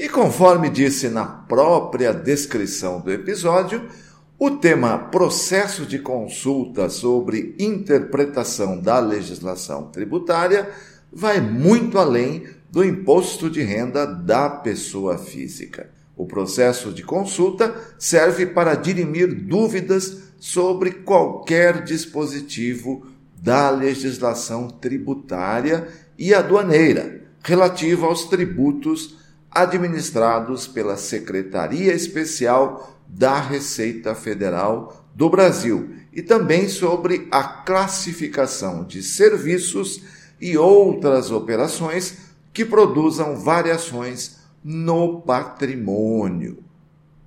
E conforme disse na própria descrição do episódio, o tema processo de consulta sobre interpretação da legislação tributária vai muito além do imposto de renda da pessoa física. O processo de consulta serve para dirimir dúvidas sobre qualquer dispositivo da legislação tributária e aduaneira relativo aos tributos administrados pela Secretaria Especial da Receita Federal do Brasil e também sobre a classificação de serviços e outras operações que produzam variações no patrimônio.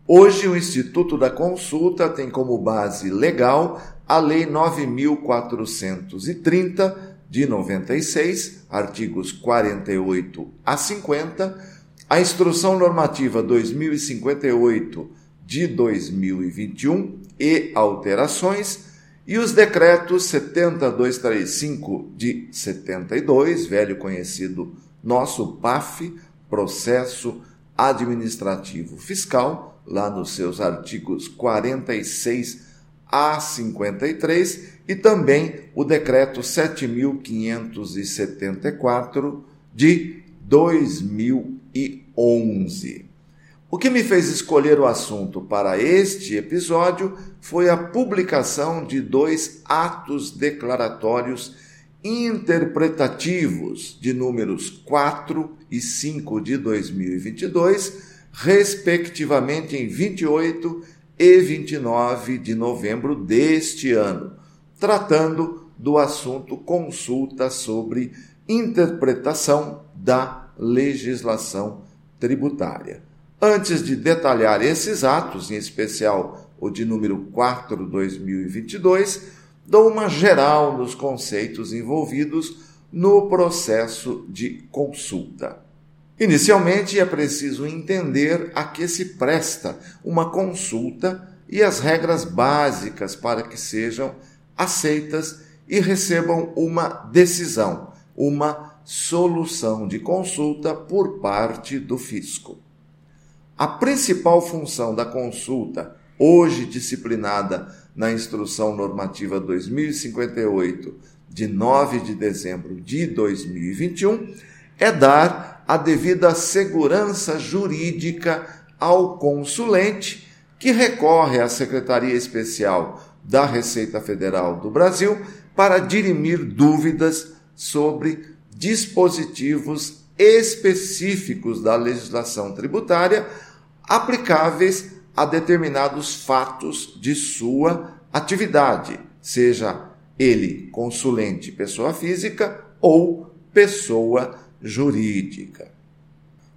Hoje, o Instituto da Consulta tem como base legal a Lei 9430 de 96, artigos 48 a 50 a Instrução Normativa 2058 de 2021 e alterações e os decretos 70235 de 72, velho conhecido nosso PAF, Processo Administrativo Fiscal, lá nos seus artigos 46 a 53, e também o decreto 7574 de 2011. O que me fez escolher o assunto para este episódio foi a publicação de dois atos declaratórios interpretativos de números 4 e 5 de 2022, respectivamente em 28 e 29 de novembro deste ano, tratando do assunto consulta sobre interpretação da legislação tributária. Antes de detalhar esses atos, em especial o de número 4 2022, dou uma geral nos conceitos envolvidos no processo de consulta. Inicialmente, é preciso entender a que se presta uma consulta e as regras básicas para que sejam aceitas e recebam uma decisão, uma solução de consulta por parte do fisco. A principal função da consulta, hoje disciplinada na Instrução Normativa 2058, de 9 de dezembro de 2021, é dar a devida segurança jurídica ao consulente que recorre à Secretaria Especial da Receita Federal do Brasil para dirimir dúvidas sobre dispositivos específicos da legislação tributária aplicáveis a determinados fatos de sua atividade, seja ele consulente pessoa física ou pessoa jurídica.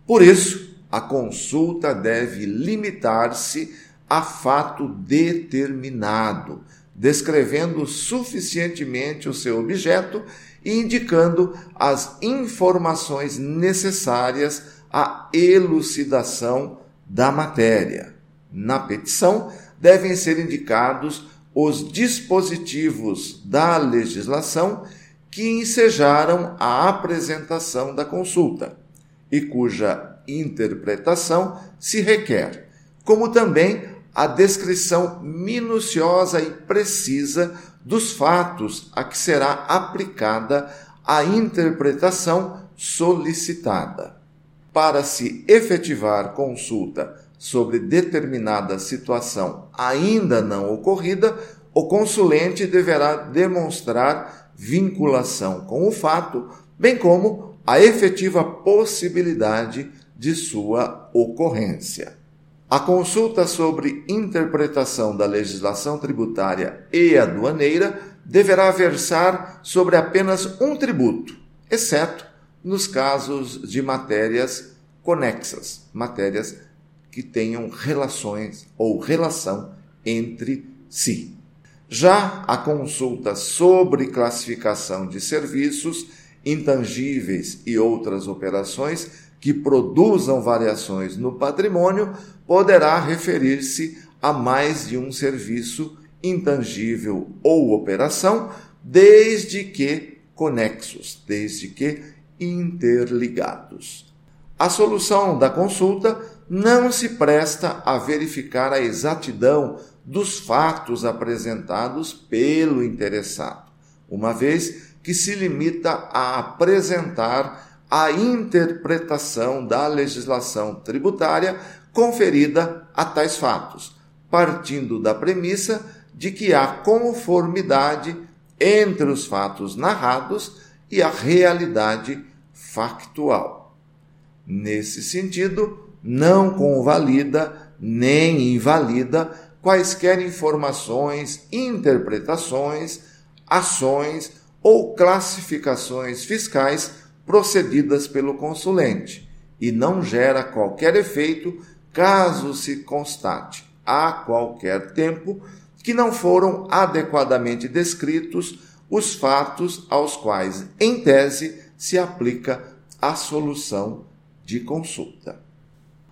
Por isso, a consulta deve limitar-se a fato determinado, descrevendo suficientemente o seu objeto indicando as informações necessárias à elucidação da matéria. Na petição, devem ser indicados os dispositivos da legislação que ensejaram a apresentação da consulta e cuja interpretação se requer, como também a descrição minuciosa e precisa dos fatos a que será aplicada a interpretação solicitada. Para se efetivar consulta sobre determinada situação ainda não ocorrida, o consulente deverá demonstrar vinculação com o fato, bem como a efetiva possibilidade de sua ocorrência. A consulta sobre interpretação da legislação tributária e aduaneira deverá versar sobre apenas um tributo, exceto nos casos de matérias conexas, matérias que tenham relações ou relação entre si. Já a consulta sobre classificação de serviços intangíveis e outras operações que produzam variações no patrimônio poderá referir-se a mais de um serviço intangível ou operação, desde que conexos, desde que interligados. A solução da consulta não se presta a verificar a exatidão dos fatos apresentados pelo interessado, uma vez que se limita a apresentar a interpretação da legislação tributária conferida a tais fatos, partindo da premissa de que há conformidade entre os fatos narrados e a realidade factual. Nesse sentido, não convalida nem invalida quaisquer informações, interpretações, ações ou classificações fiscais procedidas pelo consulente e não gera qualquer efeito caso se constate a qualquer tempo que não foram adequadamente descritos os fatos aos quais, em tese, se aplica a solução de consulta.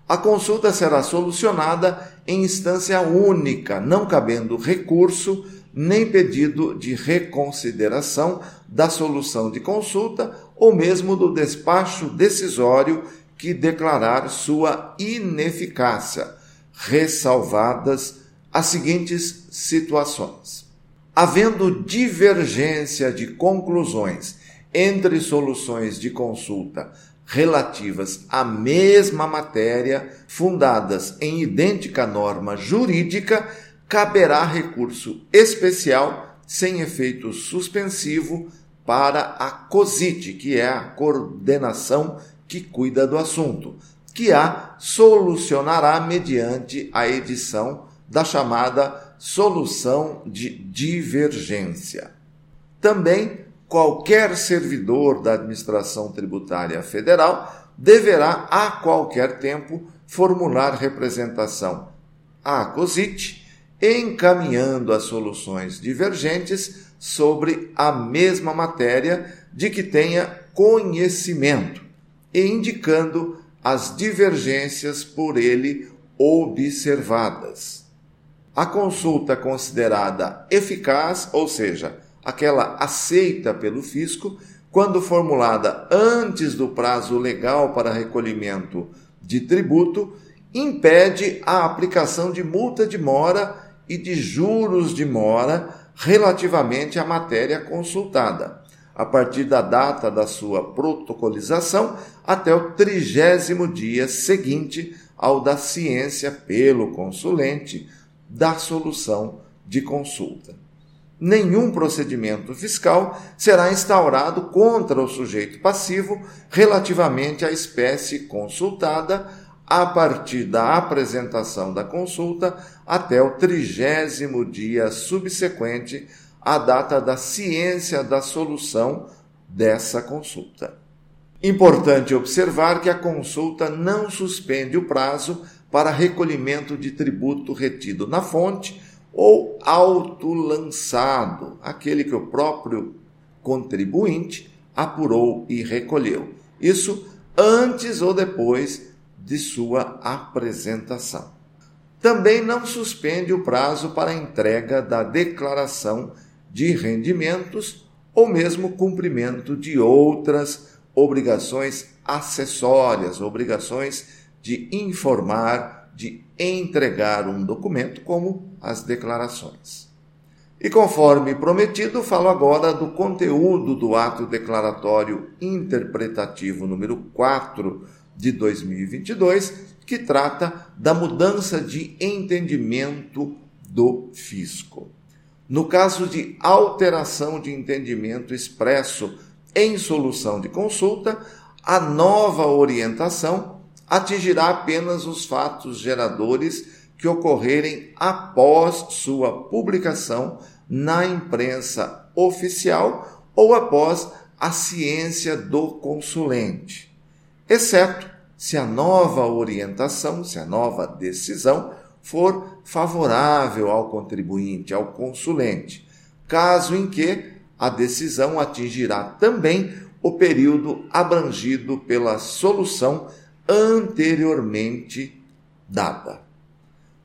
A consulta será solucionada em instância única, não cabendo recurso nem pedido de reconsideração da solução de consulta ou mesmo do despacho decisório que declarar sua ineficácia, ressalvadas as seguintes situações. Havendo divergência de conclusões entre soluções de consulta relativas à mesma matéria, fundadas em idêntica norma jurídica, caberá recurso especial sem efeito suspensivo para a COSIT, que é a coordenação que cuida do assunto, que a solucionará mediante a edição da chamada solução de divergência. Também qualquer servidor da administração tributária federal deverá a qualquer tempo formular representação à COSIT, encaminhando as soluções divergentes sobre a mesma matéria de que tenha conhecimento e indicando as divergências por ele observadas. A consulta considerada eficaz, ou seja, aquela aceita pelo fisco, quando formulada antes do prazo legal para recolhimento de tributo, impede a aplicação de multa de mora e de juros de mora relativamente à matéria consultada, a partir da data da sua protocolização até o trigésimo dia seguinte ao da ciência pelo consulente da solução de consulta. Nenhum procedimento fiscal será instaurado contra o sujeito passivo relativamente à espécie consultada a partir da apresentação da consulta até o trigésimo dia subsequente à data da ciência da solução dessa consulta. Importante observar que a consulta não suspende o prazo para recolhimento de tributo retido na fonte ou autolançado, aquele que o próprio contribuinte apurou e recolheu. Isso antes ou depois de sua apresentação. Também não suspende o prazo para entrega da declaração de rendimentos ou mesmo cumprimento de outras obrigações acessórias, obrigações de informar, de entregar um documento, como as declarações. E conforme prometido, falo agora do conteúdo do ato declaratório interpretativo número 4 de 2022, que trata da mudança de entendimento do fisco. No caso de alteração de entendimento expresso em solução de consulta, a nova orientação atingirá apenas os fatos geradores que ocorrerem após sua publicação na imprensa oficial ou após a ciência do consulente, exceto se a nova orientação, se a nova decisão for favorável ao contribuinte, ao consulente, caso em que a decisão atingirá também o período abrangido pela solução anteriormente dada.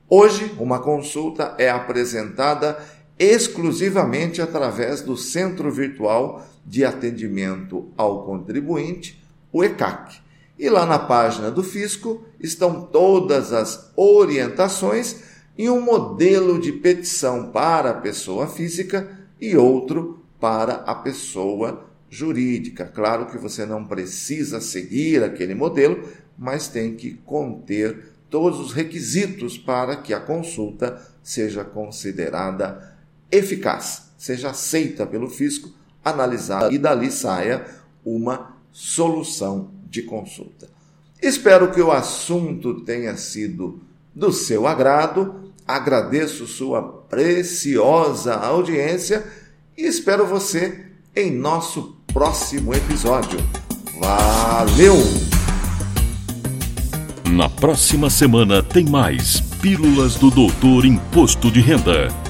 Hoje, uma consulta é apresentada exclusivamente através do Centro Virtual de Atendimento ao Contribuinte, o ECAC. E lá na página do Fisco estão todas as orientações e um modelo de petição para a pessoa física e outro para a pessoa jurídica. Claro que você não precisa seguir aquele modelo, mas tem que conter todos os requisitos para que a consulta seja considerada eficaz, seja aceita pelo fisco, analisada e dali saia uma solução de consulta. Espero que o assunto tenha sido do seu agrado. Agradeço sua preciosa audiência e espero você em nosso próximo episódio. Valeu! Na próxima semana tem mais Pílulas do Doutor Imposto de Renda.